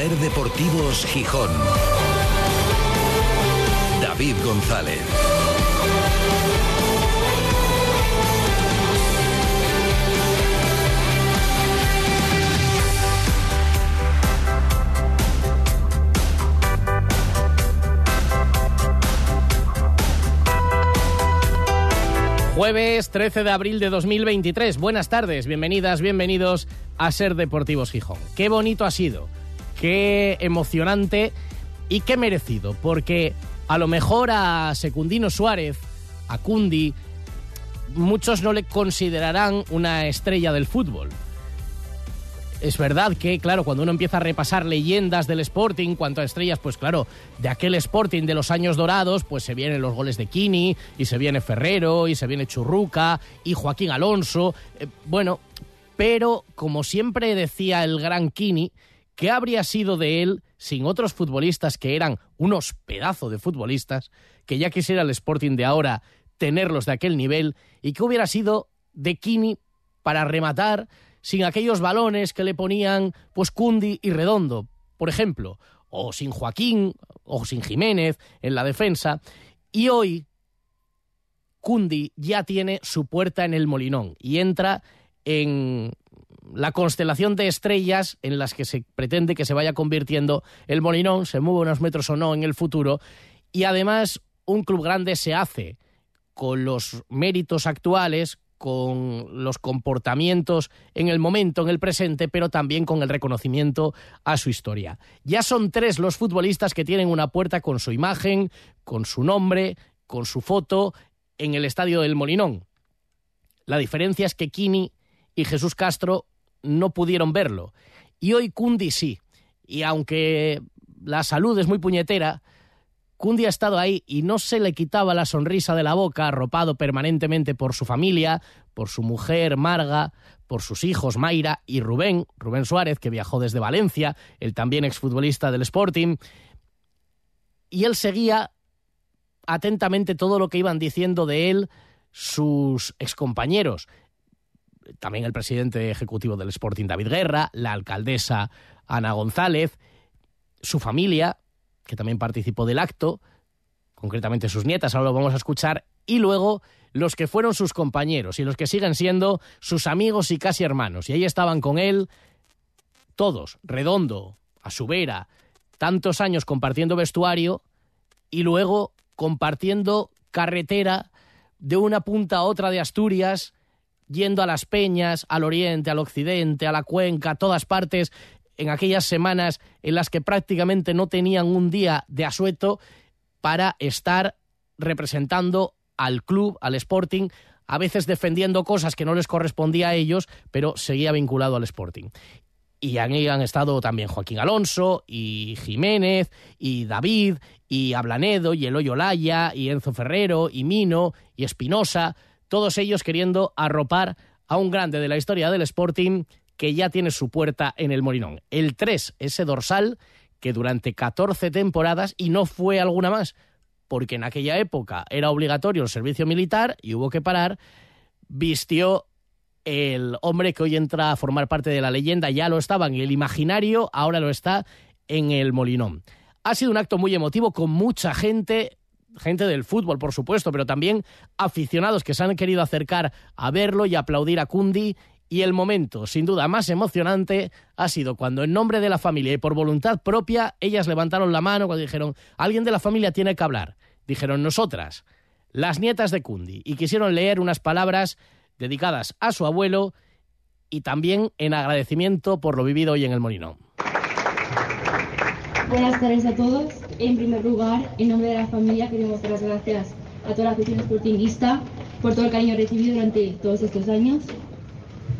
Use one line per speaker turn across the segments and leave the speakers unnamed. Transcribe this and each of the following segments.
Ser Deportivos Gijón. David González.
Jueves 13 de abril de 2023. Buenas tardes, bienvenidas, bienvenidos a Ser Deportivos Gijón. Qué bonito ha sido, qué emocionante y qué merecido, porque a lo mejor a Secundino Suárez, a Cundi, muchos no le considerarán una estrella del fútbol es verdad que, claro, cuando uno empieza a repasar leyendas del Sporting, cuanto a estrellas, pues claro, de aquel Sporting de los años dorados, pues se vienen los goles de Kini, y se viene Ferrero, y se viene Churruca, y Joaquín Alonso. Eh, bueno, pero como siempre decía el gran Kini, ¿qué habría sido de él sin otros futbolistas que eran unos pedazos de futbolistas, que ya quisiera el Sporting de ahora tenerlos de aquel nivel, y qué hubiera sido de Kini para rematar? sin aquellos balones que le ponían pues Cundi y Redondo, por ejemplo, o sin Joaquín o sin Jiménez en la defensa. Y hoy Cundi ya tiene su puerta en el Molinón y entra en la constelación de estrellas en las que se pretende que se vaya convirtiendo el Molinón, se mueve unos metros o no en el futuro, y además un club grande se hace con los méritos actuales, con los comportamientos en el momento, en el presente, pero también con el reconocimiento a su historia. Ya son tres los futbolistas que tienen una puerta con su imagen, con su nombre, con su foto en el estadio del Molinón. La diferencia es que Kini y Jesús Castro no pudieron verlo. Y hoy Kundi sí. Y aunque la salud es muy puñetera, Kundi ha estado ahí y no se le quitaba la sonrisa de la boca, arropado permanentemente por su familia, por su mujer Marga, por sus hijos Mayra y Rubén, Rubén Suárez, que viajó desde Valencia, el también exfutbolista del Sporting. Y él seguía atentamente todo lo que iban diciendo de él sus excompañeros. También el presidente ejecutivo del Sporting, David Guerra, la alcaldesa Ana González, su familia, que también participó del acto, concretamente sus nietas, ahora lo vamos a escuchar, y luego los que fueron sus compañeros y los que siguen siendo sus amigos y casi hermanos. Y ahí estaban con él todos, Redondo, a su vera, tantos años compartiendo vestuario y luego compartiendo carretera de una punta a otra de Asturias, yendo a las peñas, al oriente, al occidente, a la cuenca, a todas partes, en aquellas semanas en las que prácticamente no tenían un día de asueto para estar representando al club, al Sporting, a veces defendiendo cosas que no les correspondía a ellos, pero seguía vinculado al Sporting. Y ahí han estado también Joaquín Alonso, y Jiménez, y David, y Ablanedo, y Eloy Olaya, y Enzo Ferrero, y Mino, y Espinosa, todos ellos queriendo arropar a un grande de la historia del Sporting que ya tiene su puerta en el Morinón. El 3, ese dorsal que durante 14 temporadas, y no fue alguna más, porque en aquella época era obligatorio el servicio militar y hubo que parar, vistió el hombre que hoy entra a formar parte de la leyenda, ya lo estaba en el imaginario, ahora lo está en el Molinón. Ha sido un acto muy emotivo con mucha gente, gente del fútbol, por supuesto, pero también aficionados que se han querido acercar a verlo y aplaudir a Cundi y el momento, sin duda, más emocionante ha sido cuando, en nombre de la familia y por voluntad propia, ellas levantaron la mano cuando dijeron, alguien de la familia tiene que hablar. Dijeron nosotras, las nietas de Cundi, y quisieron leer unas palabras dedicadas a su abuelo y también en agradecimiento por lo vivido hoy en el Molinón.
Buenas tardes a todos. En primer lugar, en nombre de la familia, queremos dar las gracias a toda la afición sportinguista por todo el cariño recibido durante todos estos años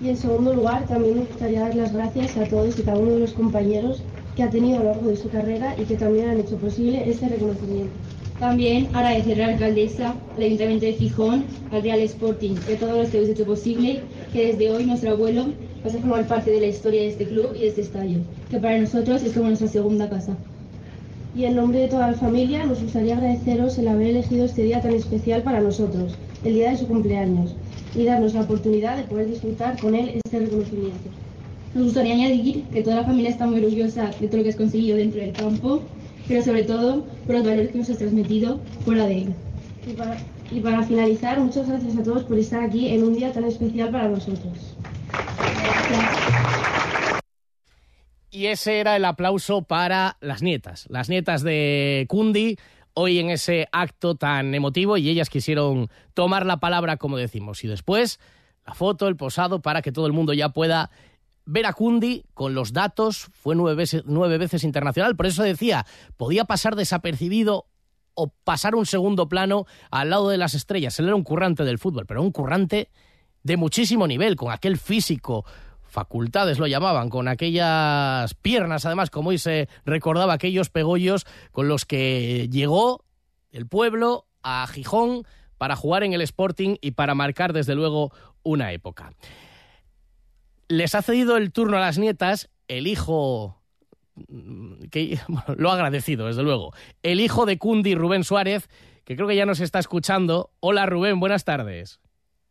y en segundo lugar, también me gustaría dar las gracias a todos y cada uno de los compañeros que ha tenido a lo largo de su carrera y que también han hecho posible este reconocimiento.
También agradecer a la alcaldesa, al Ayuntamiento de Gijón, al Real Sporting, que todos los que habéis hecho posible que desde hoy nuestro abuelo pase a formar parte de la historia de este club y de este estadio, que para nosotros es como nuestra segunda casa.
Y en nombre de toda la familia nos gustaría agradeceros el haber elegido este día tan especial para nosotros, el día de su cumpleaños y darnos la oportunidad de poder disfrutar con él este reconocimiento.
Nos gustaría añadir que toda la familia está muy orgullosa de todo lo que has conseguido dentro del campo, pero sobre todo por los valores que nos has transmitido fuera de él.
Y para, y para finalizar, muchas gracias a todos por estar aquí en un día tan especial para nosotros.
Y ese era el aplauso para las nietas, las nietas de Kundi, hoy en ese acto tan emotivo y ellas quisieron tomar la palabra como decimos. Y después la foto, el posado, para que todo el mundo ya pueda ver a Kundi con los datos, fue nueve veces, nueve veces internacional, por eso decía, podía pasar desapercibido o pasar un segundo plano al lado de las estrellas. Él era un currante del fútbol, pero un currante de muchísimo nivel, con aquel físico, facultades lo llamaban, con aquellas piernas, además, como hoy se recordaba, aquellos pegollos con los que llegó el pueblo a Gijón para jugar en el Sporting y para marcar, desde luego, una época. Les ha cedido el turno a las nietas el hijo que bueno, lo ha agradecido, desde luego. El hijo de Cundi, Rubén Suárez, que creo que ya nos está escuchando. Hola Rubén, buenas tardes.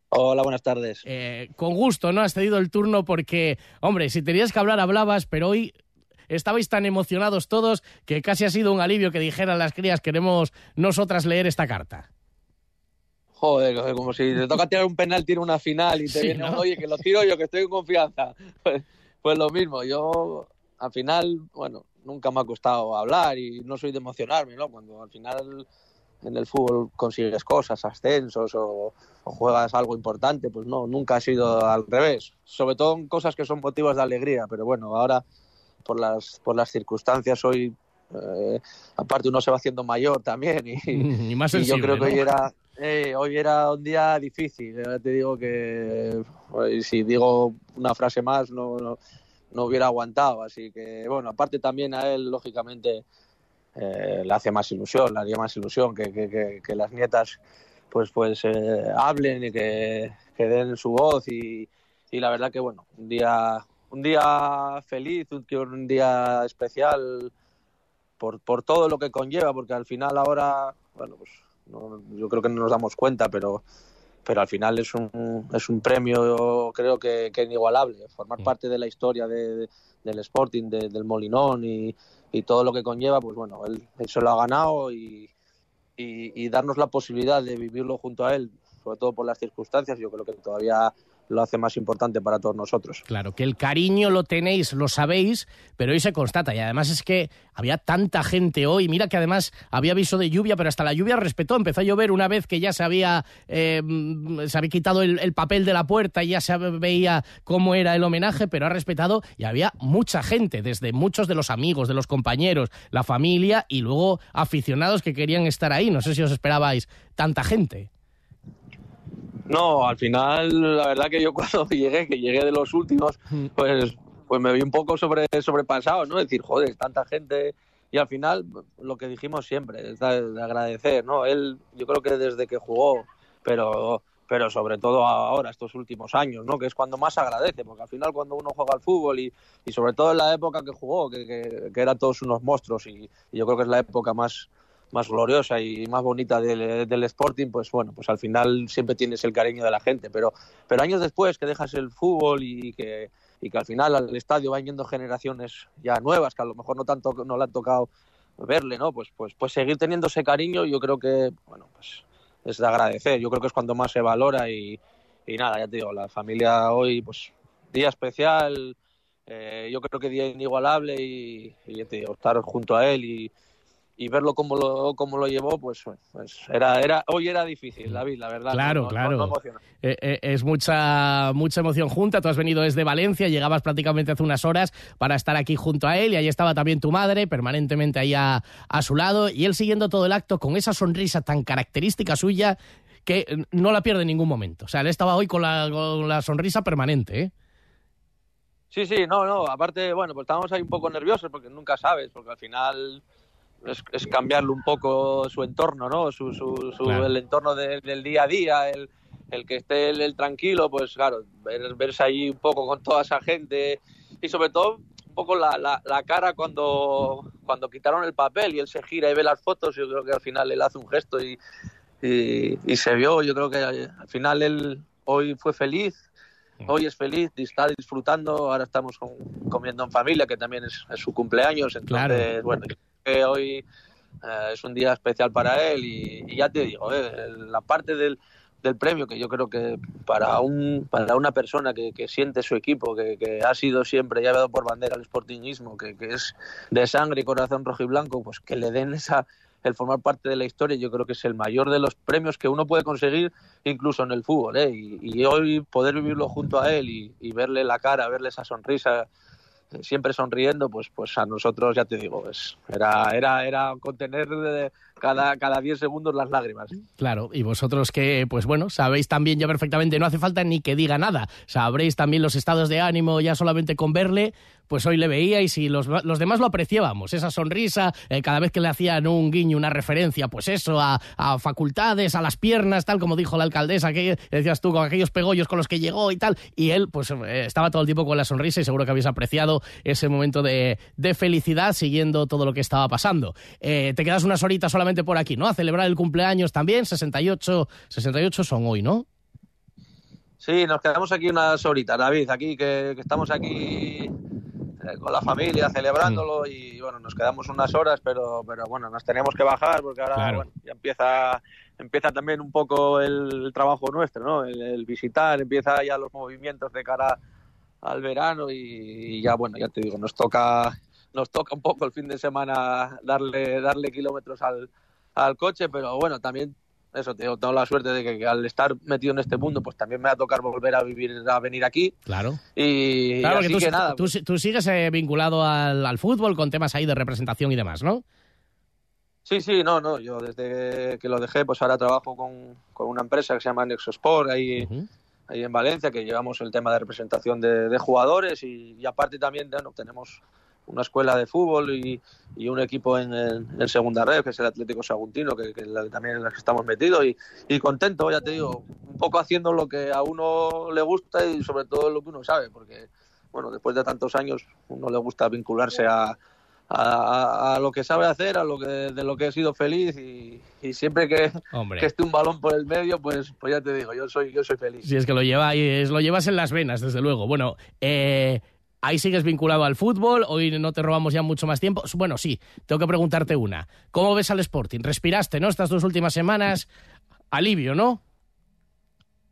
Hola, buenas tardes.
Eh, con gusto, ¿no? Has cedido el turno porque, hombre, si tenías que hablar, hablabas, pero hoy estabais tan emocionados todos que casi ha sido un alivio que dijeran las crías, queremos nosotras leer esta carta.
Joder, como si te toca tirar un penal, tira una final y te
Sí,
viene,
¿no?
oye, que lo tiro yo, que estoy en confianza. Pues, pues lo mismo, yo al final, bueno, nunca me ha costado hablar y no soy de emocionarme, ¿no? Cuando al final en el fútbol consigues cosas, ascensos o, o juegas algo importante, pues no, nunca ha sido al revés. Sobre todo en cosas que son motivos de alegría, pero bueno, ahora por las, por las circunstancias hoy, eh, aparte uno se va haciendo mayor también y,
Y más
y yo creo que
¿no?
hoy era, eh, hoy era un día difícil. Ya te digo que eh, si digo una frase más no, no, no hubiera aguantado. Así que, bueno, aparte también a él, lógicamente, eh, le hace más ilusión, le haría más ilusión que, que, que, que las nietas pues pues eh, hablen y que, que den su voz y, y la verdad que bueno un día un día feliz un, un día especial por, por todo lo que conlleva porque al final ahora bueno pues no, yo creo que no nos damos cuenta pero pero al final es un, es un premio creo que, que inigualable. Formar parte de la historia de, de- del Sporting de- del Molinón y, y todo lo que conlleva pues bueno él, él se lo ha ganado y, y, y darnos la posibilidad de vivirlo junto a él sobre todo por las circunstancias. Yo creo que todavía lo hace más importante para todos nosotros
Claro, que el cariño lo tenéis, lo sabéis, pero hoy se constata. Y además es que había tanta gente hoy. Mira que además había aviso de lluvia, pero hasta la lluvia respetó. Empezó a llover una vez que ya se había, eh, se había quitado el papel de la puerta y ya se veía cómo era el homenaje, pero ha respetado y había mucha gente, desde muchos de los amigos, de los compañeros, la familia y luego aficionados que querían estar ahí. No sé si os esperabais tanta gente.
No, al final, la verdad que yo cuando llegué, que llegué de los últimos, pues, pues me vi un poco sobre, sobrepasado, ¿no? Decir, joder, tanta gente. Y al final, lo que dijimos siempre, es de, de agradecer, ¿no? Él, yo creo que desde que jugó, pero, pero sobre todo ahora, estos últimos años, ¿no? Que es cuando más agradece, porque al final cuando uno juega al fútbol y, y sobre todo en la época que jugó, que, que, que eran todos unos monstruos y, y yo creo que es la época más, más gloriosa y más bonita del, del Sporting, pues bueno, pues al final siempre tienes el cariño de la gente, pero, pero años después que dejas el fútbol y que, y que al final al estadio van yendo generaciones ya nuevas, que a lo mejor no tanto no le han tocado verle, ¿no? Pues, pues, pues seguir teniendo ese cariño, yo creo que, bueno, pues es de agradecer, yo creo que es cuando más se valora y, y nada, ya te digo, la familia hoy, pues día especial, eh, yo creo que día inigualable y, estar junto a él y, y verlo como lo, como lo llevó, pues, pues era, era, hoy era difícil, David, la verdad.
Claro,
no,
claro.
no- no emociona.
Eh, eh, es mucha, mucha emoción junta. Tú has venido desde Valencia, llegabas prácticamente hace unas horas para estar aquí junto a él y ahí estaba también tu madre, permanentemente ahí a, a su lado y él siguiendo todo el acto con esa sonrisa tan característica suya que no la pierde en ningún momento. O sea, él estaba hoy con la, con la sonrisa permanente, ¿eh?
Sí, sí, no, no, aparte, bueno, pues estábamos ahí un poco nerviosos porque nunca sabes, porque al final es, es cambiarle un poco su entorno, ¿no? Su, su, su-
Claro.
El entorno de- del día a día, el, el que esté él, él tranquilo, pues claro, ver- verse ahí un poco con toda esa gente y sobre todo un poco la, la, la cara cuando, cuando quitaron el papel y él se gira y ve las fotos, yo creo que al final él hace un gesto y, y, y se vio, yo creo que al final él hoy fue feliz hoy es feliz, está disfrutando, ahora estamos comiendo en familia, que también es, su cumpleaños, entonces, bueno, hoy eh, es un día especial para él y, ya te digo, eh, la parte del, premio que yo creo que para un para una persona que, siente su equipo, que, ha sido siempre llevado por bandera el sportingismo, que, es de sangre y corazón rojo y blanco, pues que le den esa el formar parte de la historia yo creo que es el mayor de los premios que uno puede conseguir incluso en el fútbol ¿eh? y, hoy poder vivirlo junto a él y, verle la cara, verle esa sonrisa siempre sonriendo, pues pues a nosotros ya te digo, es, era era era contener de, cada, cada 10 segundos las lágrimas.
Claro, y vosotros que, pues bueno, sabéis también ya perfectamente, no hace falta ni que diga nada, sabréis también los estados de ánimo ya solamente con verle, pues hoy le veíais y los, los demás lo apreciábamos, esa sonrisa, eh, cada vez que le hacían un guiño, una referencia, pues eso, a, a, facultades, a las piernas, tal como dijo la alcaldesa, que decías tú, con aquellos pegollos con los que llegó y tal, y él pues eh, estaba todo el tiempo con la sonrisa y seguro que habéis apreciado ese momento de, de felicidad siguiendo todo lo que estaba pasando. Eh, te quedas unas horitas solamente por aquí, ¿no? A celebrar el cumpleaños también, 68, 68 son hoy, ¿no?
Sí, nos quedamos aquí unas horitas, David, aquí que, estamos aquí eh, con la familia celebrándolo mm. y bueno, nos quedamos unas horas, pero, pero bueno, nos tenemos que bajar porque ahora ya empieza, empieza también un poco el, trabajo nuestro, ¿no? El, visitar, empieza ya los movimientos de cara al verano y, ya bueno, ya te digo, nos toca nos toca un poco el fin de semana darle darle kilómetros al, al coche, pero bueno, también eso, tengo, tengo la suerte de que, al estar metido en este mundo, pues también me va a tocar volver a vivir, a venir aquí.
Claro.
Y
claro, que, tú, que nada. Tú, sigues eh, vinculado al, fútbol con temas ahí de representación y demás, ¿no?
Sí, sí, no, no. Yo desde que lo dejé, pues ahora trabajo con, una empresa que se llama Nexo Sport ahí, ahí en Valencia, que llevamos el tema de representación de, jugadores y, y, aparte también bueno, tenemos una escuela de fútbol y, un equipo en, en, segunda red, que es el Atlético Saguntino, que, también en el que estamos metidos y, contento, ya te digo, un poco haciendo lo que a uno le gusta y sobre todo lo que uno sabe, porque bueno, después de tantos años uno le gusta vincularse a, a, lo que sabe hacer, a lo que de lo que he sido feliz y, siempre que, que, esté un balón por el medio, pues, pues ya te digo, yo soy, yo soy feliz.
Si es que lo llevas, lo llevas en las venas, desde luego. Bueno, eh, Ahí sigues vinculado al fútbol, hoy no te robamos ya mucho más tiempo. Bueno, sí, tengo que preguntarte una. ¿Cómo ves al Sporting? ¿Respiraste, no? Estas dos últimas semanas, alivio, ¿no?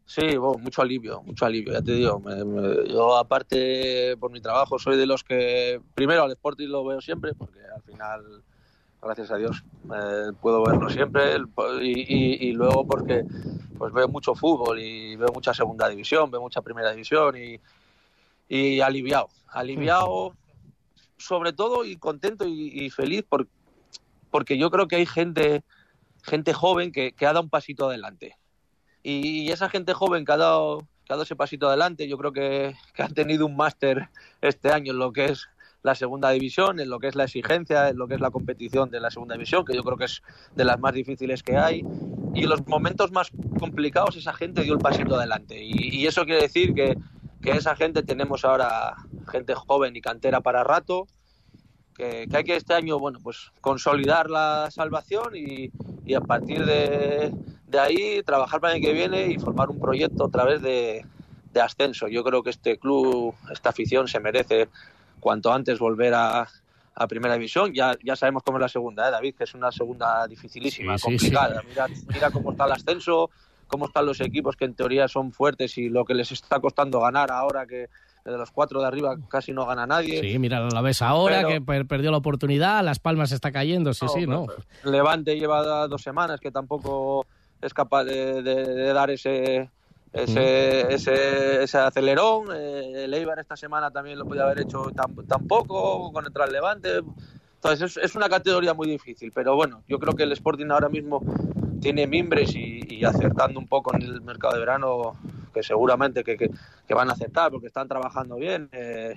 Sí, mucho alivio, mucho alivio, ya te digo. yo, aparte, por mi trabajo, soy de los que, primero, al Sporting lo veo siempre, porque al final, gracias a Dios, eh, puedo verlo siempre. Y, y, luego porque pues veo mucho fútbol y veo mucha segunda división, veo mucha primera división y, y aliviado, aliviado sobre todo y contento y, feliz porque yo creo que hay gente, gente joven que, ha dado un pasito adelante. Y, esa gente joven que ha dado, que ha dado ese pasito adelante, yo creo que, que han tenido un máster este año en lo que es la segunda división, en lo que es la exigencia, en lo que es la competición de la segunda división, que yo creo que es de las más difíciles que hay. Y en los momentos más complicados esa gente dio el pasito adelante. y eso quiere decir que, que esa gente tenemos ahora gente joven y cantera para rato, que, hay que este año, bueno, pues consolidar la salvación y, a partir de, ahí trabajar para el año que viene y formar un proyecto a través de, ascenso. Yo creo que este club, esta afición se merece cuanto antes volver a, primera división. Ya, ya sabemos cómo es la segunda, ¿eh, David, que es una segunda dificilísima, complicada. Mira, mira cómo está el ascenso, cómo están los equipos que en teoría son fuertes y lo que les está costando ganar ahora que de los cuatro de arriba casi no gana nadie.
Sí, mira, la ves ahora que perdió la oportunidad, Las Palmas está cayendo, sí, sí, ¿no?
Levante lleva dos semanas que tampoco es capaz de, dar ese, ese, ese, ese, acelerón. Eh, el Eibar esta semana también lo podía haber hecho tampoco con el Levante. Entonces es, una categoría muy difícil, pero bueno, yo creo que el Sporting ahora mismo tiene mimbres y, acertando un poco en el mercado de verano, que seguramente que, van a aceptar porque están trabajando bien. Eh,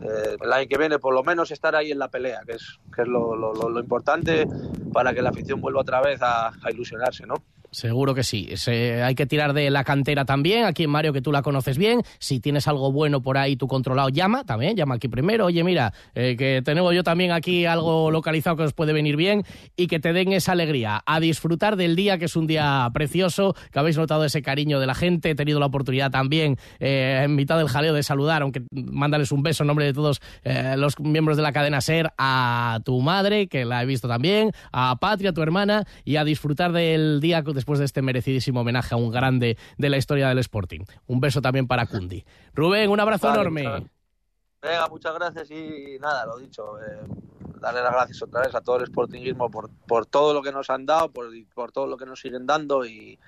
eh, el año que viene por lo menos estar ahí en la pelea, que es, que es lo, importante para que la afición vuelva otra vez a, a ilusionarse, ¿no?
Seguro que sí. hay que tirar de la cantera también. Aquí en Mario, que tú la conoces bien. Si tienes algo bueno por ahí, tú controlado, llama también. Llama aquí primero. Oye, mira, eh, que tengo yo también aquí algo localizado que os puede venir bien y que te den esa alegría. A disfrutar del día, que es un día precioso, que habéis notado ese cariño de la gente. He tenido la oportunidad también, eh, en mitad del jaleo, de saludar, aunque mándales un beso en nombre de todos eh, los miembros de la cadena SER, a tu madre, que la he visto también, a Patria, tu hermana, y a disfrutar del día después de este merecidísimo homenaje a un grande de la historia del Sporting. Un beso también para Cundi. Rubén, un abrazo enorme.
Venga, muchas gracias y nada, lo dicho. Eh, darle las gracias otra vez a todo el Sportingismo por, por todo lo que nos han dado, por, por todo lo que nos siguen dando y,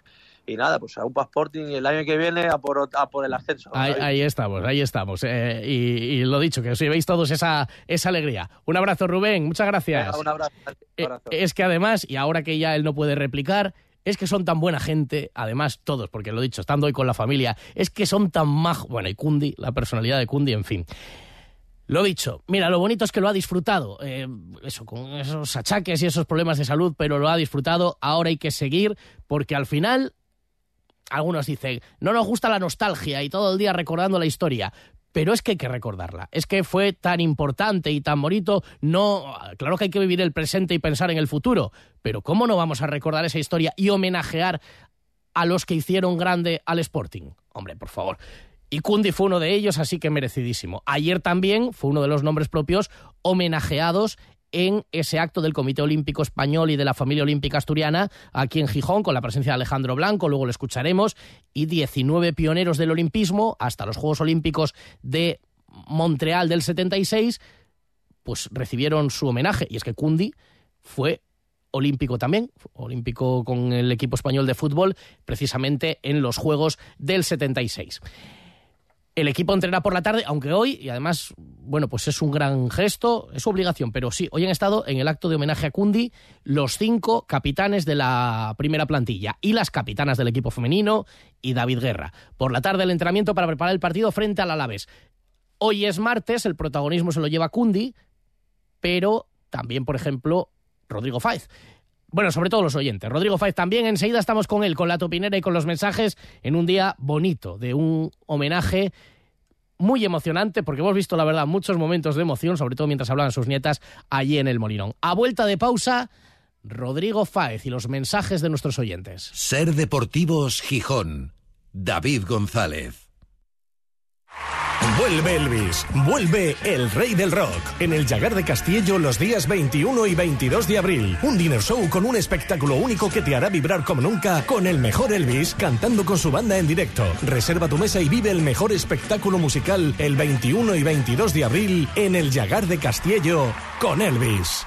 y nada, pues a un Sporting y el año que viene a por, a por el ascenso.
Ahí, estamos, ahí estamos. Eh, y, lo dicho, que os llevéis todos esa, esa alegría. Un abrazo, Rubén, muchas gracias.
un abrazo.
Eh, es que además, y ahora que ya él no puede replicar, es que son tan buena gente, además todos, porque lo he dicho, estando hoy con la familia, es que son tan majos. Bueno, y Kundi, la personalidad de Kundi, en fin. Lo dicho, mira, lo bonito es que lo ha disfrutado, eh, eso, con esos achaques y esos problemas de salud, pero lo ha disfrutado, ahora hay que seguir, porque al final, algunos dicen, no nos gusta la nostalgia y todo el día recordando la historia, pero es que hay que recordarla. Es que fue tan importante y tan bonito. No, claro que hay que vivir el presente y pensar en el futuro, pero ¿cómo no vamos a recordar esa historia y homenajear a los que hicieron grande al Sporting? Hombre, por favor. Y Kundi fue uno de ellos, así que merecidísimo. Ayer también fue uno de los nombres propios homenajeados en ese acto del Comité Olímpico Español y de la familia olímpica asturiana aquí en Gijón, con la presencia de Alejandro Blanco, luego lo escucharemos, y 19 pioneros del olimpismo hasta los Juegos Olímpicos de Montreal del 76, pues recibieron su homenaje. Y es que Cundi fue olímpico también, olímpico con el equipo español de fútbol, precisamente en los Juegos del 76. El equipo entrena por la tarde, aunque hoy, y además, bueno, pues es un gran gesto, es su obligación, pero sí, hoy han estado en el acto de homenaje a Cundi los cinco capitanes de la primera plantilla y las capitanas del equipo femenino y David Guerra. Por la tarde el entrenamiento para preparar el partido frente al Alaves. Hoy es martes, el protagonismo se lo lleva Cundi, pero también, por ejemplo, Rodrigo Faiz. Bueno, sobre todo los oyentes. Rodrigo Faiz también. Enseguida estamos con él, con la topinera y con los mensajes en un día bonito, de un homenaje muy emocionante, porque hemos visto, la verdad, muchos momentos de emoción, sobre todo mientras hablaban sus nietas allí en el Molinón. A vuelta de pausa, Rodrigo Fáez y los mensajes de nuestros oyentes.
Ser Deportivos Gijón. David González.
Vuelve Elvis, vuelve el rey del rock en el Llagar de Castillo los días 21 y 22 de abril. Un dinner show con un espectáculo único que te hará vibrar como nunca con el mejor Elvis cantando con su banda en directo. Reserva tu mesa y vive el mejor espectáculo musical el 21 y 22 de abril en el Llagar de Castillo con Elvis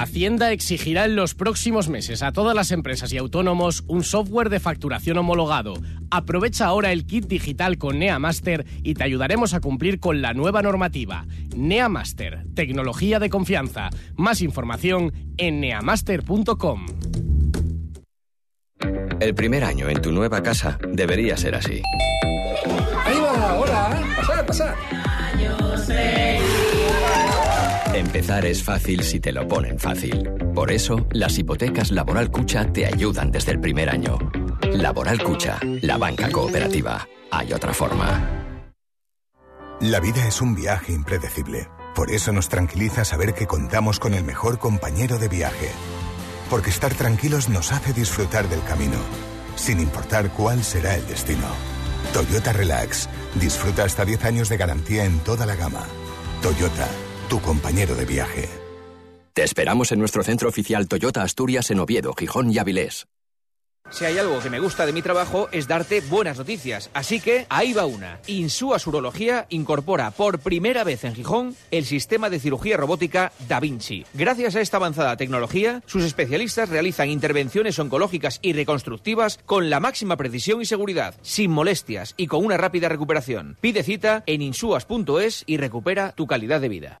Hacienda exigirá en los próximos meses a todas las empresas y autónomos un software de facturación homologado. Aprovecha ahora el kit digital con NeaMaster y te ayudaremos a cumplir con la nueva normativa. NeaMaster, tecnología de confianza. Más información en neamaster.com.
El primer año en tu nueva casa debería ser así.
Ahí va, hola, pasad, pasad.
Empezar es fácil si te lo ponen fácil. Por eso, las hipotecas Laboral Cucha te ayudan desde el primer año. Laboral Cucha, la banca cooperativa. Hay otra forma.
La vida es un viaje impredecible. Por eso nos tranquiliza saber que contamos con el mejor compañero de viaje. Porque estar tranquilos nos hace disfrutar del camino, sin importar cuál será el destino. Toyota Relax. Disfruta hasta 10 años de garantía en toda la gama. Toyota tu compañero de viaje.
Te esperamos en nuestro centro oficial Toyota Asturias en Oviedo, Gijón y Avilés.
Si hay algo que me gusta de mi trabajo es darte buenas noticias. Así que ahí va una. Insúa Urología incorpora por primera vez en Gijón el sistema de cirugía robótica Da Vinci. Gracias a esta avanzada tecnología, sus especialistas realizan intervenciones oncológicas y reconstructivas con la máxima precisión y seguridad, sin molestias y con una rápida recuperación. Pide cita en insuas.es y recupera tu calidad de vida.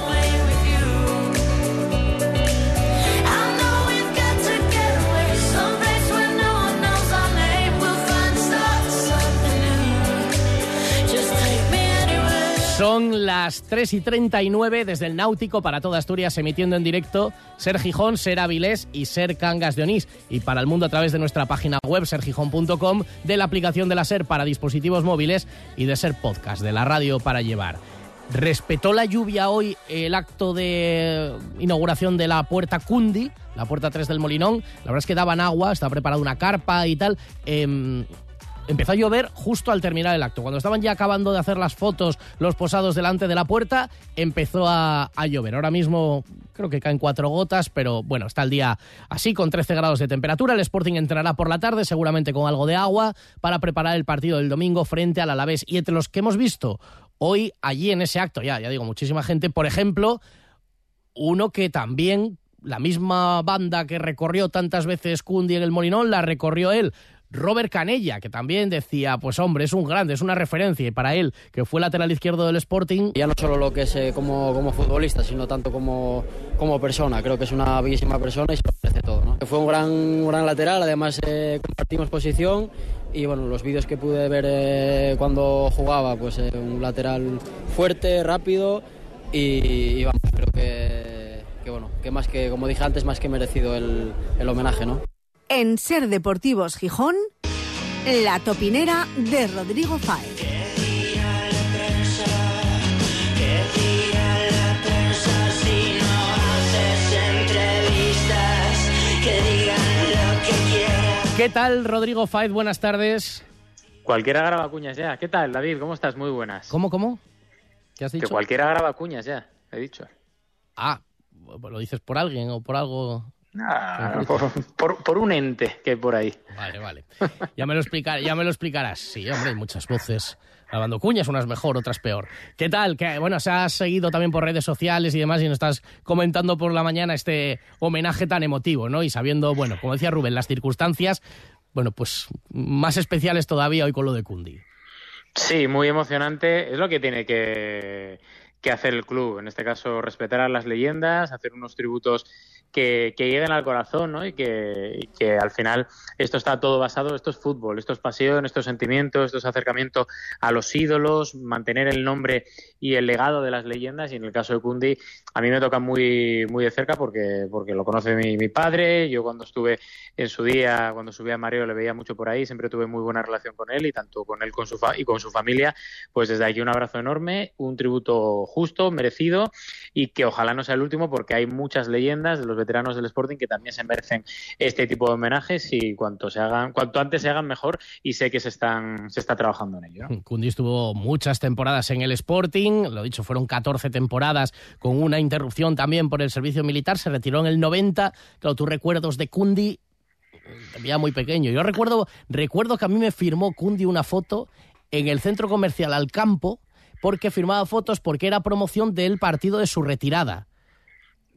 Son las 3 y 39 desde el Náutico para toda Asturias, emitiendo en directo Ser Gijón, Ser Avilés y Ser Cangas de Onís. Y para el mundo a través de nuestra página web, sergijón.com, de la aplicación de la Ser para dispositivos móviles y de Ser Podcast, de la radio para llevar. Respetó la lluvia hoy el acto de inauguración de la puerta Cundi, la puerta 3 del Molinón. La verdad es que daban agua, estaba preparada una carpa y tal. Em, empezó a llover justo al terminar el acto. Cuando estaban ya acabando de hacer las fotos, los posados delante de la puerta, empezó a, llover. Ahora mismo creo que caen cuatro gotas, pero bueno, está el día así con 13 grados de temperatura. El Sporting entrará por la tarde, seguramente con algo de agua, para preparar el partido del domingo frente al Alavés. Y entre los que hemos visto hoy allí en ese acto, ya, ya digo, muchísima gente, por ejemplo, uno que también la misma banda que recorrió tantas veces Cundi en el Molinón, la recorrió él. Robert Canella, que también decía, pues hombre, es un grande, es una referencia, y para él, que fue lateral izquierdo del Sporting.
Ya no solo lo que es eh, como, como futbolista, sino tanto como, como persona, creo que es una bellísima persona y se lo merece todo. ¿no? Fue un gran, gran lateral, además eh, compartimos posición y bueno, los vídeos que pude ver eh, cuando jugaba, pues un lateral fuerte, rápido y, y vamos, creo que, que, bueno, que más que, como dije antes, más que merecido el, el homenaje, ¿no?
En Ser Deportivos Gijón, la topinera de Rodrigo Fáez.
¿Qué tal, Rodrigo Faiz? Buenas tardes.
Cualquiera graba cuñas ya. ¿Qué tal, David? ¿Cómo estás? Muy buenas.
¿Cómo, cómo? ¿Qué has dicho?
Que cualquiera graba cuñas ya, he dicho.
Ah, ¿lo dices por alguien o por algo?
Ah, por, por, por, un ente que hay por ahí.
Vale, vale. Ya me lo, explicar, ya me lo explicarás. Sí, hombre, hay muchas voces grabando cuñas, unas mejor, otras peor. ¿Qué tal? Que, bueno, se has seguido también por redes sociales y demás y nos estás comentando por la mañana este homenaje tan emotivo, ¿no? Y sabiendo, bueno, como decía Rubén, las circunstancias, bueno, pues más especiales todavía hoy con lo de Cundi.
Sí, muy emocionante. Es lo que tiene que, que hacer el club. En este caso, respetar a las leyendas, hacer unos tributos que, lleguen al corazón, ¿no? Y que, que, al final esto está todo basado, esto es fútbol, esto es pasión, esto es sentimiento, esto es acercamiento a los ídolos, mantener el nombre y el legado de las leyendas. Y en el caso de Kundi, a mí me toca muy, muy de cerca porque, porque lo conoce mi, padre. Yo cuando estuve en su día, cuando subía a Mario, le veía mucho por ahí, siempre tuve muy buena relación con él y tanto con él con su y con su familia. Pues desde aquí un abrazo enorme, un tributo justo, merecido y que ojalá no sea el último porque hay muchas leyendas de los veteranos del Sporting que también se merecen este tipo de homenajes y cuanto se hagan, cuanto antes se hagan mejor y sé que se están se está trabajando en ello. ¿no?
Kundi estuvo muchas temporadas en el Sporting, lo dicho, fueron 14 temporadas con una interrupción también por el servicio militar, se retiró en el 90. Claro, tus recuerdos de Kundi ya muy pequeño. Yo recuerdo recuerdo que a mí me firmó Kundi una foto en el centro comercial Al Campo porque firmaba fotos porque era promoción del partido de su retirada.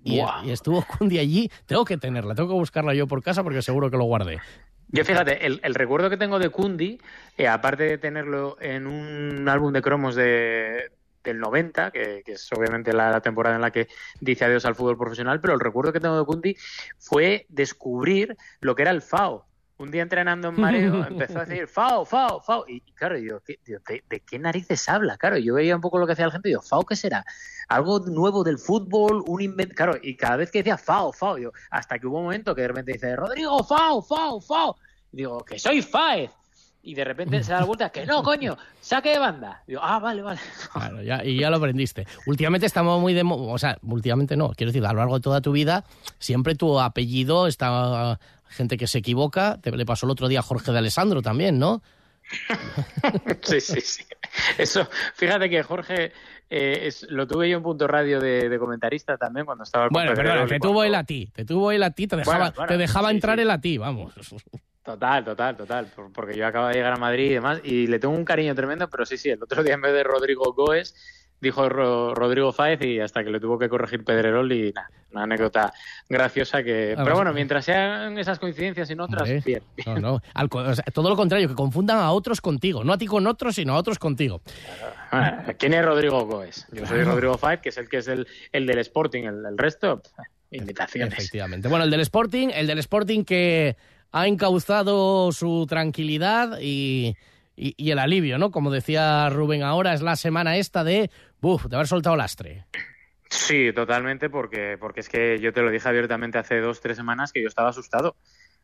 Y, estuvo Kundi allí. Tengo que tenerla, tengo que buscarla yo por casa porque seguro que lo guardé.
Yo fíjate, el, el recuerdo que tengo de Kundi, eh, aparte de tenerlo en un álbum de cromos de, del 90, que, que es obviamente la, la, temporada en la que dice adiós al fútbol profesional, pero el recuerdo que tengo de Kundi fue descubrir lo que era el FAO un día entrenando en mareo empezó a decir Fao, Fao, Fao. Y claro, yo, ¿de, de, de qué narices habla? Claro, yo veía un poco lo que hacía la gente y digo, Fao, ¿qué será? Algo nuevo del fútbol, un invento. Claro, y cada vez que decía Fao, Fao, yo, hasta que hubo un momento que de repente dice, Rodrigo, Fao, Fao, Fao. Y digo, que soy Faez. Y de repente se da la vuelta, que no, coño, saque de banda. Digo, ah, vale, vale.
Claro, ya, y ya lo aprendiste. Últimamente estamos muy de. O sea, últimamente no, quiero decir, a lo largo de toda tu vida, siempre tu apellido está gente que se equivoca. Te, le pasó el otro día a Jorge de Alessandro también, ¿no?
sí, sí, sí. Eso, fíjate que Jorge eh, es, lo tuve yo en punto radio de, de comentarista también cuando estaba.
Bueno, perdona, te tuvo él a ti, te tuvo él a ti, te dejaba, bueno, bueno, te dejaba sí, entrar sí. él a ti, vamos.
Total, total, total. Porque yo acabo de llegar a Madrid y demás, y le tengo un cariño tremendo, pero sí, sí, el otro día en vez de Rodrigo Goes, dijo Ro Rodrigo Fáez y hasta que le tuvo que corregir Pedrerol y nada, una anécdota graciosa que... Pero bueno, mientras sean esas coincidencias y no otras, bien.
No, no, Al, o sea, todo lo contrario, que confundan a otros contigo, no a ti con otros, sino a otros contigo.
Bueno, ¿Quién es Rodrigo Goes? Yo soy Rodrigo Fáez, que es el que es el, el del Sporting, el, el resto, invitaciones.
Efectivamente. Bueno, el del Sporting, el del Sporting que ha encauzado su tranquilidad y, y, el alivio, ¿no? Como decía Rubén ahora, es la semana esta de, buf, de haber soltado lastre.
Sí, totalmente, porque, porque es que yo te lo dije abiertamente hace dos, tres semanas que yo estaba asustado.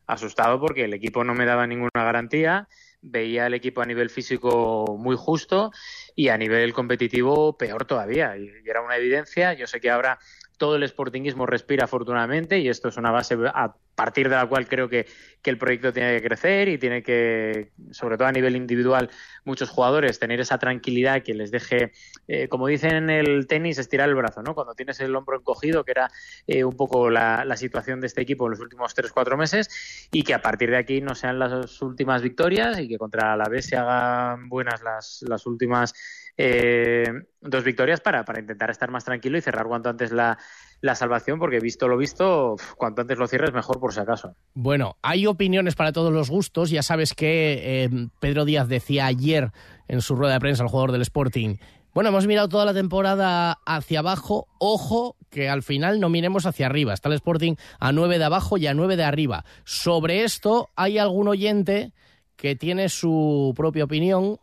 Asustado porque el equipo no me daba ninguna garantía, veía el equipo a nivel físico muy justo y a nivel competitivo peor todavía. Y, era una evidencia. Yo sé que ahora todo el sportingismo respira afortunadamente y esto es una base a partir de la cual creo que, el proyecto tiene que crecer y tiene que, sobre todo a nivel individual, muchos jugadores tener esa tranquilidad que les deje, eh, como dicen en el tenis, estirar el brazo, ¿no? Cuando tienes el hombro encogido, que era eh, un poco la, situación de este equipo en los últimos 3-4 meses, y que a partir de aquí no sean las últimas victorias y que contra la B se hagan buenas las, las últimas eh, dos victorias para, para intentar estar más tranquilo y cerrar cuanto antes la, la salvación, porque visto lo visto, cuanto antes lo cierres, mejor por si acaso.
Bueno, hay opiniones para todos los gustos. Ya sabes que eh, Pedro Díaz decía ayer en su rueda de prensa, el jugador del Sporting, bueno, hemos mirado toda la temporada hacia abajo. Ojo que al final no miremos hacia arriba. Está el Sporting a nueve de abajo y a nueve de arriba. Sobre esto, hay algún oyente que tiene su propia opinión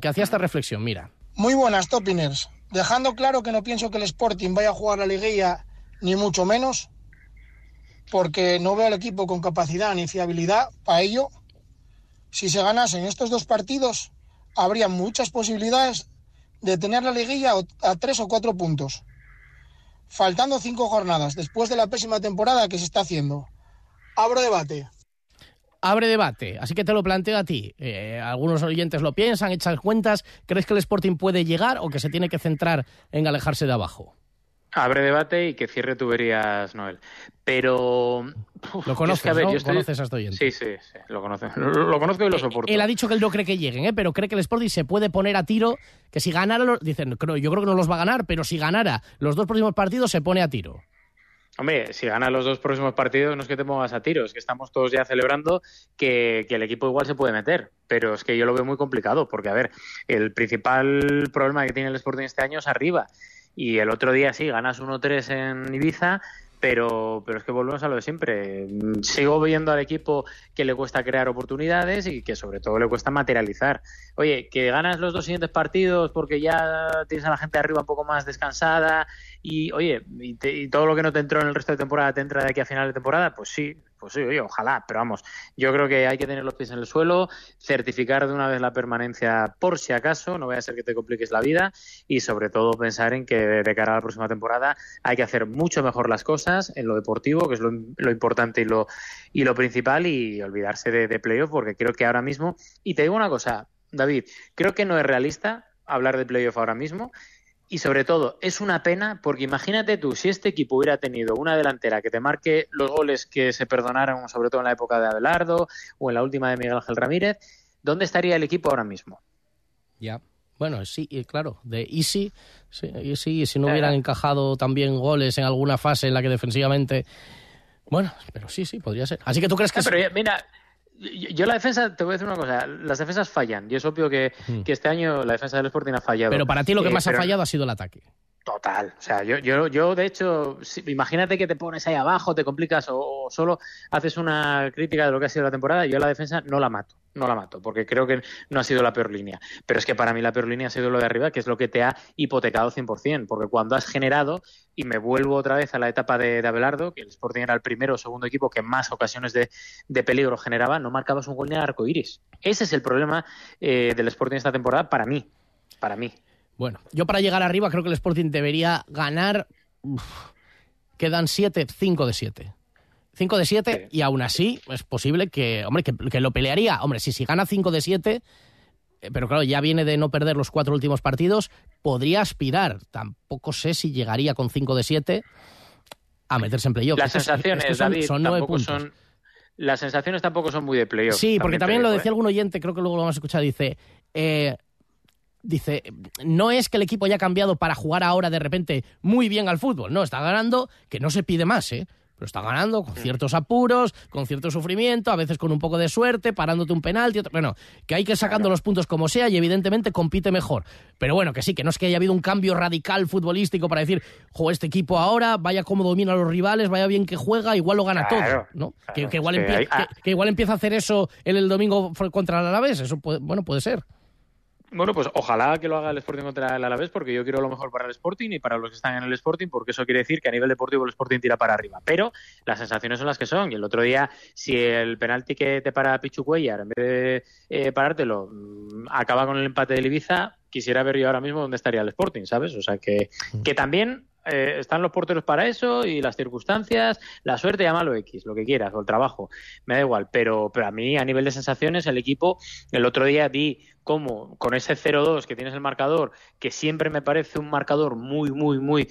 que hacía esta reflexión, mira.
Muy buenas, Topiners. Dejando claro que no pienso que el Sporting vaya a jugar la liguilla, ni mucho menos, porque no veo al equipo con capacidad ni fiabilidad para ello. Si se ganasen estos dos partidos, habría muchas posibilidades de tener la liguilla a tres o cuatro puntos. Faltando cinco jornadas después de la pésima temporada que se está haciendo. Abro debate
abre debate. Así que te lo planteo a ti. Eh, algunos oyentes lo piensan, echan cuentas. ¿Crees que el Sporting puede llegar o que se tiene que centrar en alejarse de abajo?
Abre debate y que cierre tuberías, Noel. Pero.
lo conoces, ¿no? ¿Conoces a este oyente?
Sí, sí, sí, lo conozco. Lo, conozco y lo eh, soporto.
Él ha dicho que él no cree que lleguen, ¿eh? pero cree que el Sporting se puede poner a tiro. Que si ganara. Dicen, yo creo que no los va a ganar, pero si ganara los dos próximos partidos, se pone a tiro.
Hombre, si gana los dos próximos partidos, no es que te pongas a tiros, que estamos todos ya celebrando que, el equipo igual se puede meter. Pero es que yo lo veo muy complicado, porque, a ver, el principal problema que tiene el Sporting este año es arriba. Y el otro día sí, ganas 1-3 en Ibiza, pero, pero es que volvemos a lo de siempre. Sigo viendo al equipo que le cuesta crear oportunidades y que sobre todo le cuesta materializar. Oye, que ganas los dos siguientes partidos porque ya tienes a la gente arriba un poco más descansada y, oye, y, todo lo que no te entró en el resto de temporada te entra de aquí a final de temporada, pues sí, pues sí, oye, ojalá, pero vamos, yo creo que hay que tener los pies en el suelo, certificar de una vez la permanencia por si acaso, no vaya a ser que te compliques la vida y sobre todo pensar en que de cara a la próxima temporada hay que hacer mucho mejor las cosas en lo deportivo, que es lo, importante y lo, y lo principal, y olvidarse de, de playoff, porque creo que ahora mismo, y te digo una cosa, David, creo que no es realista hablar de playoff ahora mismo y sobre todo, es una pena porque imagínate tú, si este equipo hubiera tenido una delantera que te marque los goles que se perdonaron, sobre todo en la época de Abelardo o en la última de Miguel Ángel Ramírez, ¿dónde estaría el equipo ahora mismo?
Ya. Bueno, sí, claro, de Easy, sí, sí, si no hubieran encajado también goles en alguna fase en la que defensivamente... Bueno, pero sí, sí, podría ser. Así que tú crees que...
pero mira, yo la defensa, te voy a decir una cosa, las defensas fallan y es obvio que, hmm. este año la defensa del Sporting ha fallado.
Pero para ti lo que eh, más ha fallado ha sido el ataque.
Total. O sea, yo, yo, yo de hecho, imagínate que te pones ahí abajo, te complicas o, solo haces una crítica de lo que ha sido la temporada. Yo la defensa no la mato, no la mato, porque creo que no ha sido la peor línea. Pero es que para mí la peor línea ha sido lo de arriba, que es lo que te ha hipotecado 100%, porque cuando has generado, y me vuelvo otra vez a la etapa de, Abelardo, que el Sporting era el primero o segundo equipo que más ocasiones de, peligro generaba, no marcabas un gol ni al arco iris. Ese es el problema eh, del Sporting esta temporada para mí. Para mí.
Bueno, yo para llegar arriba creo que el Sporting debería ganar. quedan 7, 5 de 7. 5 de 7 y aún así es posible que, hombre, que, lo pelearía. Hombre, si, si gana 5 de 7, eh, pero claro, ya viene de no perder los cuatro últimos partidos, podría aspirar. Tampoco sé si llegaría con 5 de 7 a meterse en playoff.
Las sensaciones, son, David, son tampoco son... Las sensaciones tampoco son muy de playoff.
Sí, porque también, lo decía ¿eh? algún oyente, creo que luego lo vamos a escuchar, dice, eh, dice, no es que el equipo haya cambiado para jugar ahora de repente muy bien al fútbol, no, está ganando, que no se pide más, ¿eh? pero está ganando con ciertos apuros, con cierto sufrimiento, a veces con un poco de suerte, parándote un penalti. Bueno, que hay que ir sacando los puntos como sea y evidentemente compite mejor. Pero bueno, que sí, que no es que haya habido un cambio radical futbolístico para decir, jo, este equipo ahora, vaya cómo domina a los rivales, vaya bien que juega, igual lo gana todo, ¿no? que, igual que, igual empieza a hacer eso el, el domingo contra el Alavés, eso puede, bueno, puede ser.
Bueno, pues ojalá que lo haga el Sporting contra el Alavés, porque yo quiero lo mejor para el Sporting y para los que están en el Sporting, porque eso quiere decir que a nivel deportivo el Sporting tira para arriba. Pero las sensaciones son las que son. Y el otro día, si el penalti que te para Pichu Cuellar, en vez de eh, parártelo, mm, acaba con el empate de Ibiza, quisiera ver yo ahora mismo dónde estaría el Sporting, ¿sabes? O sea, que, que también eh, están los porteros para eso y las circunstancias, la suerte, llámalo X, lo que quieras, o el trabajo, me da igual. Pero, pero a mí, a nivel de sensaciones, el equipo, el otro día vi cómo con ese 0-2 que tienes el marcador, que siempre me parece un marcador muy, muy, muy...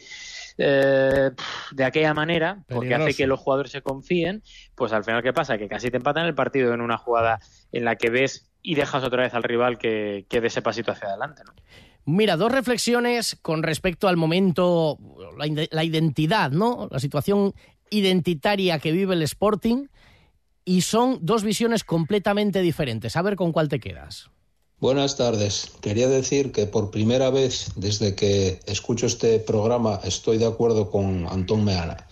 Eh, de aquella manera, porque hace que los jugadores se confíen, pues al final, ¿qué pasa? Que casi te empatan el partido en una jugada en la que ves y dejas otra vez al rival que, que dé ese pasito hacia adelante. ¿no?
Mira, dos reflexiones con respecto al momento, la, identidad, ¿no? La situación identitaria que vive el Sporting y son dos visiones completamente diferentes. A ver con cuál te quedas.
Buenas tardes. Quería decir que por primera vez desde que escucho este programa estoy de acuerdo con Antón Meana.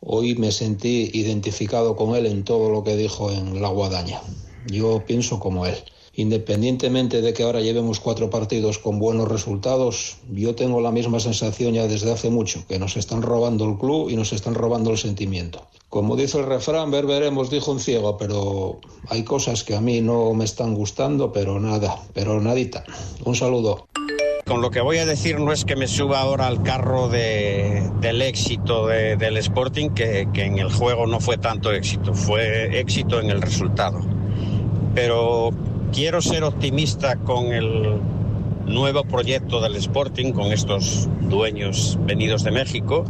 Hoy me sentí identificado con él en todo lo que dijo en La Guadaña. Yo pienso como él. Independientemente de que ahora llevemos cuatro partidos con buenos resultados, yo tengo la misma sensación ya desde hace mucho, que nos están robando el club y nos están robando el sentimiento. Como dice el refrán, ver veremos, dijo un ciego, pero hay cosas que a mí no me están gustando, pero nada, pero nadita. Un saludo.
Con lo que voy a decir no es que me suba ahora al carro del éxito del Sporting, que en el juego no fue tanto éxito, fue éxito en el resultado. Pero quiero ser optimista con el nuevo proyecto del Sporting, con estos dueños venidos de México,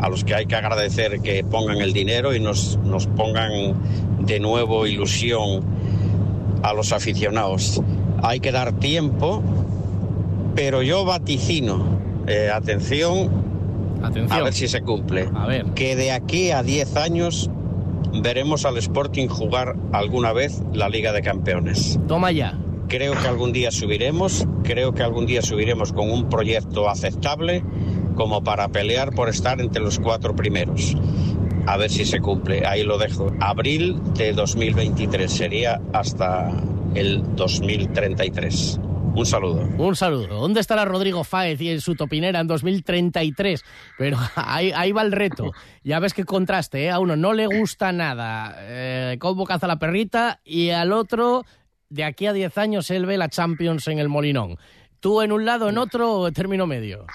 a los que hay que agradecer que pongan el dinero y nos, nos pongan de nuevo ilusión a los aficionados. Hay que dar tiempo, pero yo vaticino, eh, atención, atención, a ver si se cumple,
a ver.
que de aquí a 10 años veremos al Sporting jugar alguna vez la Liga de Campeones.
Toma ya.
Creo que algún día subiremos, creo que algún día subiremos con un proyecto aceptable como para pelear por estar entre los cuatro primeros. A ver si se cumple, ahí lo dejo. Abril de 2023 sería hasta el 2033. Un saludo.
Un saludo. ¿Dónde estará Rodrigo Fáez y en su topinera en 2033? Pero ahí, va el reto. Ya ves qué contraste, ¿eh? A uno no le gusta nada eh, cómo caza la perrita y al otro, de aquí a 10 años, él ve la Champions en el Molinón. Tú en un lado, en otro, término medio.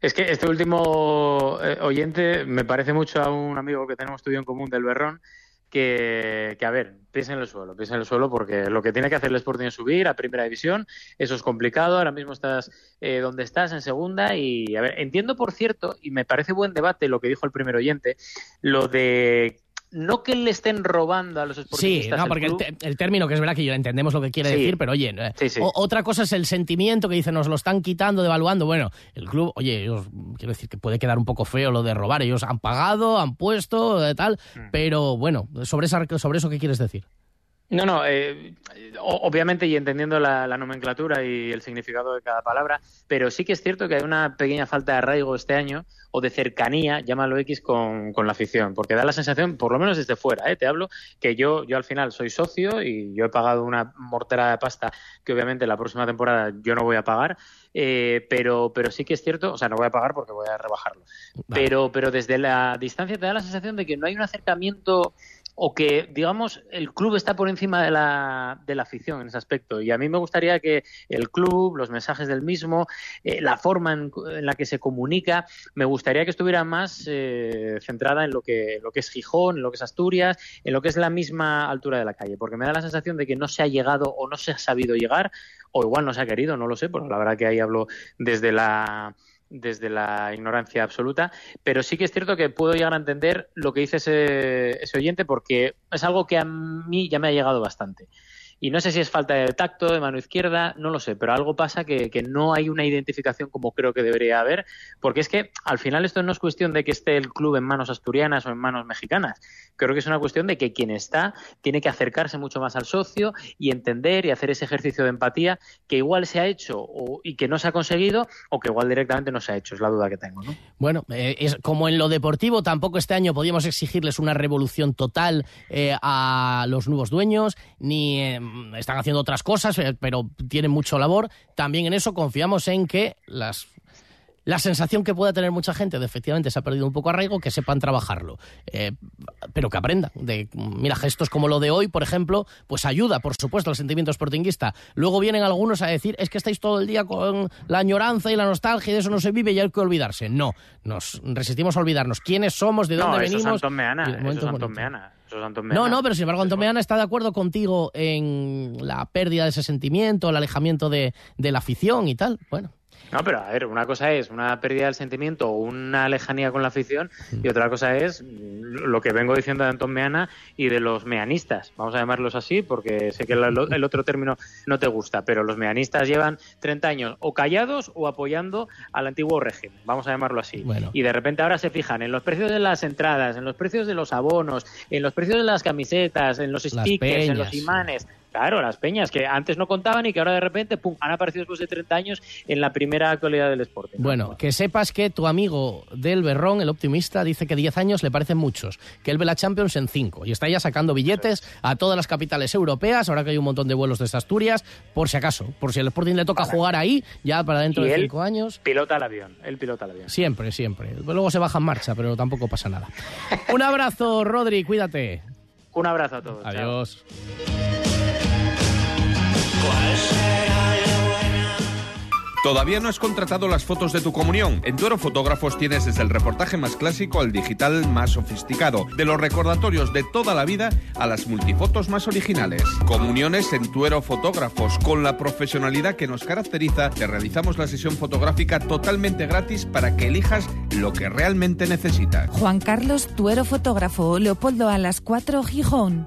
Es que este último eh, oyente me parece mucho a un amigo que tenemos estudio en común del Berrón, que, a ver, piensa en el suelo, piensa en el suelo porque lo que tiene que hacer el Sporting es subir a primera división, eso es complicado, ahora mismo estás eh, donde estás en segunda y, a ver, entiendo por cierto, y me parece buen debate lo que dijo el primer oyente, lo de no que le estén robando a los esportistas.
Sí, no, porque el, término, que es verdad que yo entendemos lo que quiere decir, pero oye, eh, otra cosa es el sentimiento que dice, nos lo están quitando, devaluando. Bueno, el club, oye, ellos, quiero decir que puede quedar un poco feo lo de robar. Ellos han pagado, han puesto, de tal, mm. pero bueno, sobre, esa, sobre eso, ¿qué quieres decir?
No, no, eh, obviamente y entendiendo la, nomenclatura y el significado de cada palabra, pero sí que es cierto que hay una pequeña falta de arraigo este año o de cercanía, llámalo X, con, con la afición, porque da la sensación, por lo menos desde fuera, ¿eh? te hablo, que yo, yo al final soy socio y yo he pagado una mortera de pasta que obviamente la próxima temporada yo no voy a pagar, eh, pero, pero sí que es cierto, o sea, no voy a pagar porque voy a rebajarlo, pero, pero desde la distancia te da la sensación de que no hay un acercamiento o que, digamos, el club está por encima de la, de la afición en ese aspecto. Y a mí me gustaría que el club, los mensajes del mismo, eh, la forma en, la que se comunica, me gustaría que estuviera más eh, centrada en lo que, lo que es Gijón, en lo que es Asturias, en lo que es la misma altura de la calle, porque me da la sensación de que no se ha llegado o no se ha sabido llegar, o igual no se ha querido, no lo sé, pero la verdad que ahí hablo desde la desde la ignorancia absoluta, pero sí que es cierto que puedo llegar a entender lo que dice ese, oyente porque es algo que a mí ya me ha llegado bastante. Y no sé si es falta de tacto, de mano izquierda, no lo sé, pero algo pasa que, que, no hay una identificación como creo que debería haber, porque es que al final esto no es cuestión de que esté el club en manos asturianas o en manos mexicanas. Creo que es una cuestión de que quien está tiene que acercarse mucho más al socio y entender y hacer ese ejercicio de empatía que igual se ha hecho o, y que no se ha conseguido o que igual directamente no se ha hecho, es la duda que tengo. ¿no?
Bueno, eh, como en lo deportivo, tampoco este año podíamos exigirles una revolución total eh, a los nuevos dueños, ni eh, están haciendo otras cosas, pero tienen mucho labor. También en eso confiamos en que las la sensación que pueda tener mucha gente de efectivamente se ha perdido un poco arraigo, que sepan trabajarlo, eh, pero que aprendan. De, mira, gestos como lo de hoy, por ejemplo, pues ayuda, por supuesto, al sentimiento sportinguista. Luego vienen algunos a decir, es que estáis todo el día con la añoranza y la nostalgia y de eso no se vive y hay que olvidarse. No, nos resistimos a olvidarnos. ¿Quiénes somos? ¿De dónde
no,
venimos?
Eso es eso es.
No, no, pero sin embargo, Antón Meana está de acuerdo contigo en la pérdida de ese sentimiento, el alejamiento de, de la afición y tal. Bueno.
No, pero a ver, una cosa es una pérdida del sentimiento o una lejanía con la afición y otra cosa es lo que vengo diciendo de Antón Meana y de los meanistas. Vamos a llamarlos así porque sé que el otro término no te gusta, pero los meanistas llevan 30 años o callados o apoyando al antiguo régimen. Vamos a llamarlo así.
Bueno.
Y de repente ahora se fijan en los precios de las entradas, en los precios de los abonos, en los precios de las camisetas, en los stickers, en los imanes. Claro, las peñas que antes no contaban y que ahora de repente pum, han aparecido después de 30 años en la primera actualidad del deporte.
Bueno, que sepas que tu amigo del Berrón, el optimista, dice que 10 años le parecen muchos, que él ve la Champions en 5 y está ya sacando billetes a todas las capitales europeas, ahora que hay un montón de vuelos desde Asturias, por si acaso, por si el Sporting le toca jugar ahí, ya para dentro
Y
de
él
5 años.
Pilota el avión, él pilota el avión.
Siempre, siempre. Luego se baja en marcha, pero tampoco pasa nada. Un abrazo, Rodri, cuídate.
Un abrazo a todos. chao.
¿Todavía no has contratado las fotos de tu comunión? En Tuero Fotógrafos tienes desde el reportaje más clásico al digital más sofisticado, de los recordatorios de toda la vida a las multifotos más originales. Comuniones en Tuero Fotógrafos, con la profesionalidad que nos caracteriza, te realizamos la sesión fotográfica totalmente gratis para que elijas lo que realmente necesitas.
Juan Carlos Tuero Fotógrafo, Leopoldo a las 4, Gijón.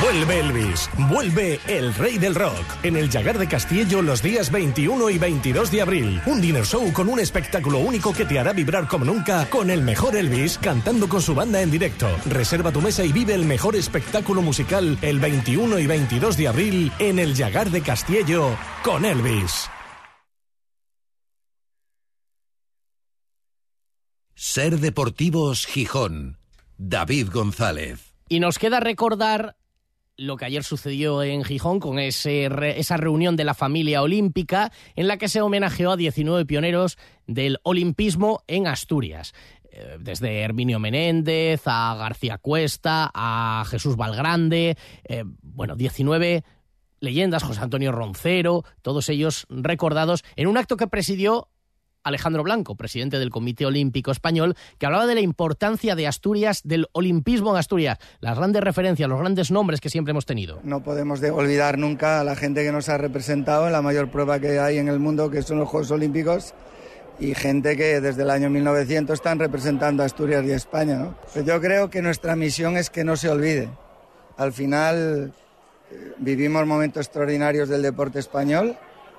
Vuelve Elvis, vuelve el rey del rock en el Llagar de Castillo los días 21 y 22 de abril. Un dinner show con un espectáculo único que te hará vibrar como nunca con el mejor Elvis cantando con su banda en directo. Reserva tu mesa y vive el mejor espectáculo musical el 21 y 22 de abril en el Llagar de Castillo con Elvis.
Ser Deportivos Gijón. David González.
Y nos queda recordar lo que ayer sucedió en Gijón con ese re- esa reunión de la familia olímpica en la que se homenajeó a 19 pioneros del olimpismo en Asturias. Eh, Desde Herminio Menéndez a García Cuesta a Jesús Valgrande, eh, bueno, 19 leyendas, José Antonio Roncero, todos ellos recordados en un acto que presidió Alejandro Blanco, presidente del Comité Olímpico Español, que hablaba de la importancia de Asturias, del olimpismo en Asturias, las grandes referencias, los grandes nombres que siempre hemos tenido.
No podemos de- olvidar nunca a la gente que nos ha representado en la mayor prueba que hay en el mundo, que son los Juegos Olímpicos, y gente que desde el año 1900 están representando a Asturias y a España. ¿no? Pues yo creo que nuestra misión es que no se olvide. Al final eh, vivimos momentos extraordinarios del deporte español,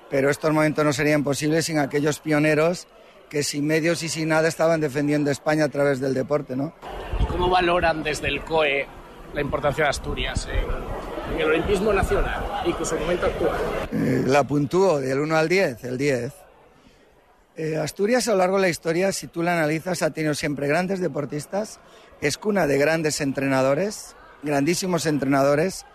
pero estos momentos no serían posibles sin aquellos pioneros que sin medios y sin nada estaban defendiendo España a través del deporte. ¿no?
¿Y cómo valoran desde el COE la importancia de Asturias en, el olimpismo nacional y con su momento actual?
Eh, la puntúo del 1 al 10, el 10. Eh, Asturias a lo largo de la historia, si tú la analizas, ha tenido siempre grandes deportistas, es cuna de grandes entrenadores, grandísimos entrenadores.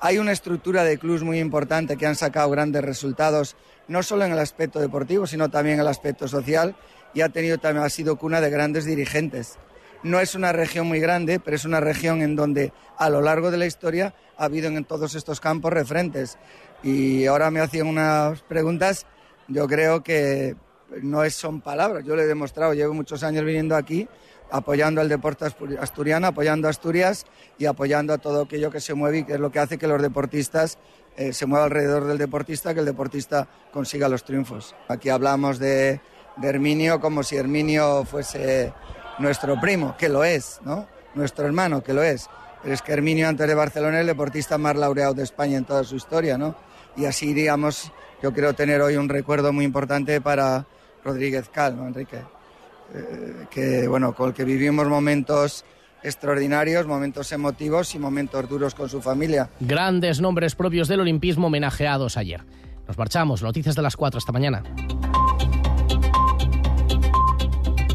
Hay una estructura de clubs muy importante que han sacado grandes resultados, no solo en el aspecto deportivo, sino también en el aspecto social, y ha, tenido, también, ha sido cuna de grandes dirigentes. No es una región muy grande, pero es una región en donde a lo largo de la historia ha habido en todos estos campos referentes. Y ahora me hacían unas preguntas, yo creo que no son palabras, yo lo he demostrado, llevo muchos años viniendo aquí apoyando al deporte asturiano, apoyando a Asturias y apoyando a todo aquello que se mueve y que es lo que hace que los deportistas eh, se muevan alrededor del deportista, que el deportista consiga los triunfos. Aquí hablamos de, de Herminio como si Herminio fuese nuestro primo, que lo es, ¿no? Nuestro hermano, que lo es. Pero es que Herminio antes de Barcelona es el deportista más laureado de España en toda su historia, ¿no? Y así, digamos, yo creo tener hoy un recuerdo muy importante para Rodríguez Cal, ¿no, Enrique? Eh, que, bueno, con el que vivimos momentos extraordinarios, momentos emotivos y momentos duros con su familia.
Grandes nombres propios del olimpismo homenajeados ayer. Nos marchamos, noticias de las 4 esta mañana.